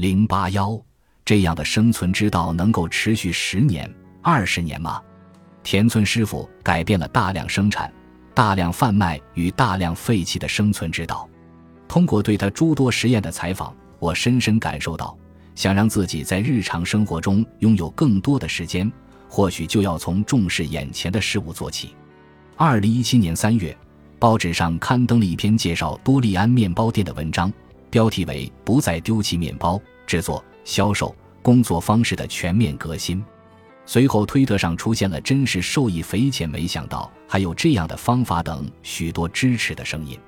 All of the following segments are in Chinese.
零八幺这样的生存之道能够持续十年、二十年吗？田村师傅改变了大量生产、大量贩卖与大量废弃的生存之道。通过对他诸多实验的采访，我深深感受到，想让自己在日常生活中拥有更多的时间，或许就要从重视眼前的事物做起。二零一七年三月，报纸上刊登了一篇介绍多利安面包店的文章，标题为《不再丢弃面包制作、销售工作方式的全面革新》。随后，推特上出现了“真是受益匪浅，没想到还有这样的方法”等许多支持的声音。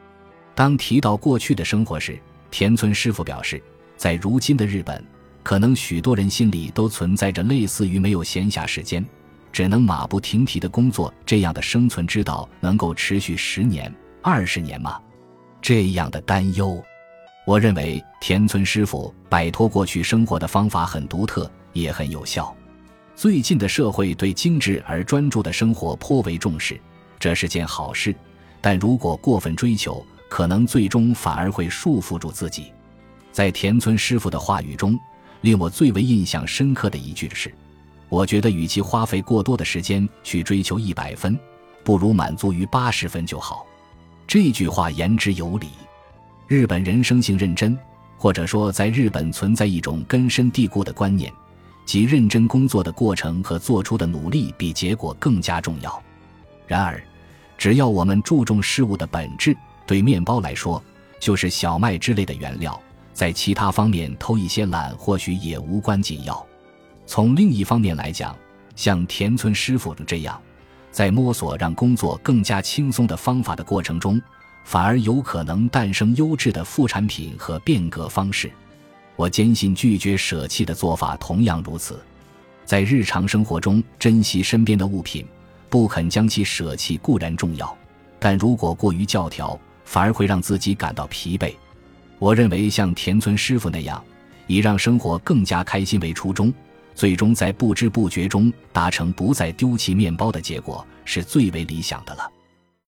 当提到过去的生活时，田村师傅表示，在如今的日本，可能许多人心里都存在着类似于没有闲暇时间，只能马不停蹄的工作这样的生存之道能够持续十年、二十年吗？这样的担忧。我认为田村师傅摆脱过去生活的方法很独特，也很有效。最近的社会对精致而专注的生活颇为重视，这是件好事。但如果过分追求，可能最终反而会束缚住自己。在田村师傅的话语中，令我最为印象深刻的一句是：“我觉得与其花费过多的时间去追求一百分，不如满足于八十分就好。”这句话言之有理。日本人生性认真，或者说在日本存在一种根深蒂固的观念。即认真工作的过程和做出的努力比结果更加重要。然而，只要我们注重事物的本质，对面包来说就是小麦之类的原料，在其他方面偷一些懒或许也无关紧要。从另一方面来讲，像田村师傅这样，在摸索让工作更加轻松的方法的过程中，反而有可能诞生优质的副产品和变革方式。我坚信，拒绝舍弃的做法同样如此。在日常生活中，珍惜身边的物品，不肯将其舍弃固然重要，但如果过于教条，反而会让自己感到疲惫。我认为，像田村师傅那样，以让生活更加开心为初衷，最终在不知不觉中达成不再丢弃面包的结果，是最为理想的了。